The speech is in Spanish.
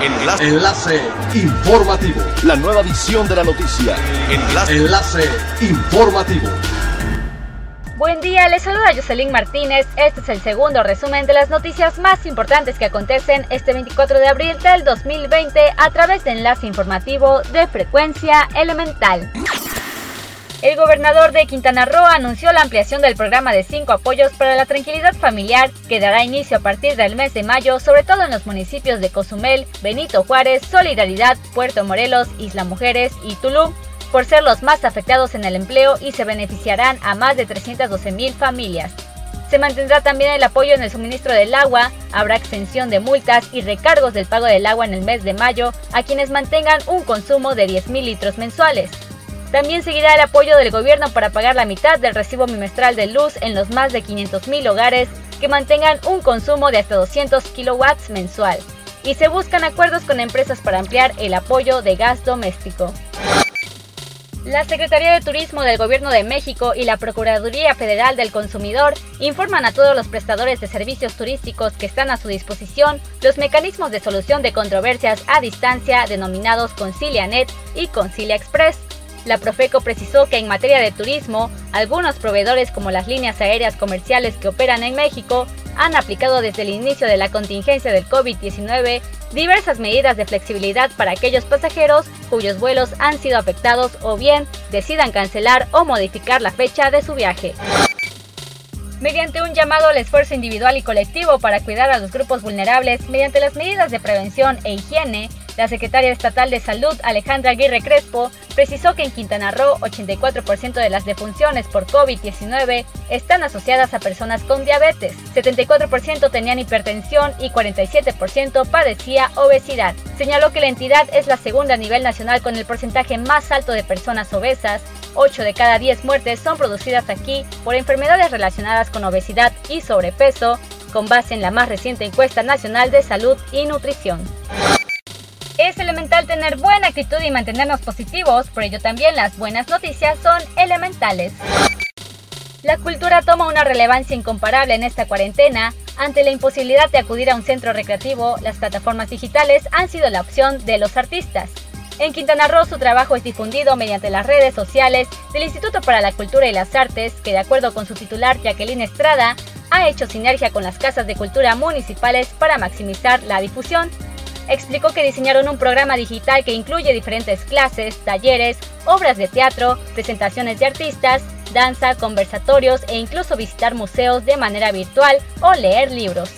Enlace. Enlace informativo. La nueva edición de la noticia. Enlace. Enlace informativo. Buen día, les saluda Jocelyn Martínez. Este es el segundo resumen de las noticias más importantes que acontecen este 24 de abril del 2020 a través de enlace informativo de frecuencia elemental. El gobernador de Quintana Roo anunció la ampliación del programa de cinco apoyos para la tranquilidad familiar que dará inicio a partir del mes de mayo, sobre todo en los municipios de Cozumel, Benito Juárez, Solidaridad, Puerto Morelos, Isla Mujeres y Tulum, por ser los más afectados en el empleo y se beneficiarán a más de 312 mil familias. Se mantendrá también el apoyo en el suministro del agua, habrá extensión de multas y recargos del pago del agua en el mes de mayo a quienes mantengan un consumo de 10 mil litros mensuales. También seguirá el apoyo del gobierno para pagar la mitad del recibo bimestral de luz en los más de 500.000 hogares que mantengan un consumo de hasta 200 kilowatts mensual. Y se buscan acuerdos con empresas para ampliar el apoyo de gas doméstico. La Secretaría de Turismo del Gobierno de México y la Procuraduría Federal del Consumidor informan a todos los prestadores de servicios turísticos que están a su disposición los mecanismos de solución de controversias a distancia denominados ConciliaNet y Concilia Express la Profeco precisó que en materia de turismo, algunos proveedores como las líneas aéreas comerciales que operan en México han aplicado desde el inicio de la contingencia del COVID-19 diversas medidas de flexibilidad para aquellos pasajeros cuyos vuelos han sido afectados o bien decidan cancelar o modificar la fecha de su viaje. Mediante un llamado al esfuerzo individual y colectivo para cuidar a los grupos vulnerables mediante las medidas de prevención e higiene, la secretaria estatal de Salud, Alejandra Aguirre Crespo, precisó que en Quintana Roo 84% de las defunciones por COVID-19 están asociadas a personas con diabetes, 74% tenían hipertensión y 47% padecía obesidad. Señaló que la entidad es la segunda a nivel nacional con el porcentaje más alto de personas obesas 8 de cada 10 muertes son producidas aquí por enfermedades relacionadas con obesidad y sobrepeso, con base en la más reciente encuesta nacional de salud y nutrición. Es elemental tener buena actitud y mantenernos positivos, por ello también las buenas noticias son elementales. La cultura toma una relevancia incomparable en esta cuarentena. Ante la imposibilidad de acudir a un centro recreativo, las plataformas digitales han sido la opción de los artistas. En Quintana Roo su trabajo es difundido mediante las redes sociales del Instituto para la Cultura y las Artes, que de acuerdo con su titular Jacqueline Estrada, ha hecho sinergia con las casas de cultura municipales para maximizar la difusión explicó que diseñaron un programa digital que incluye diferentes clases, talleres, obras de teatro, presentaciones de artistas, danza, conversatorios e incluso visitar museos de manera virtual o leer libros.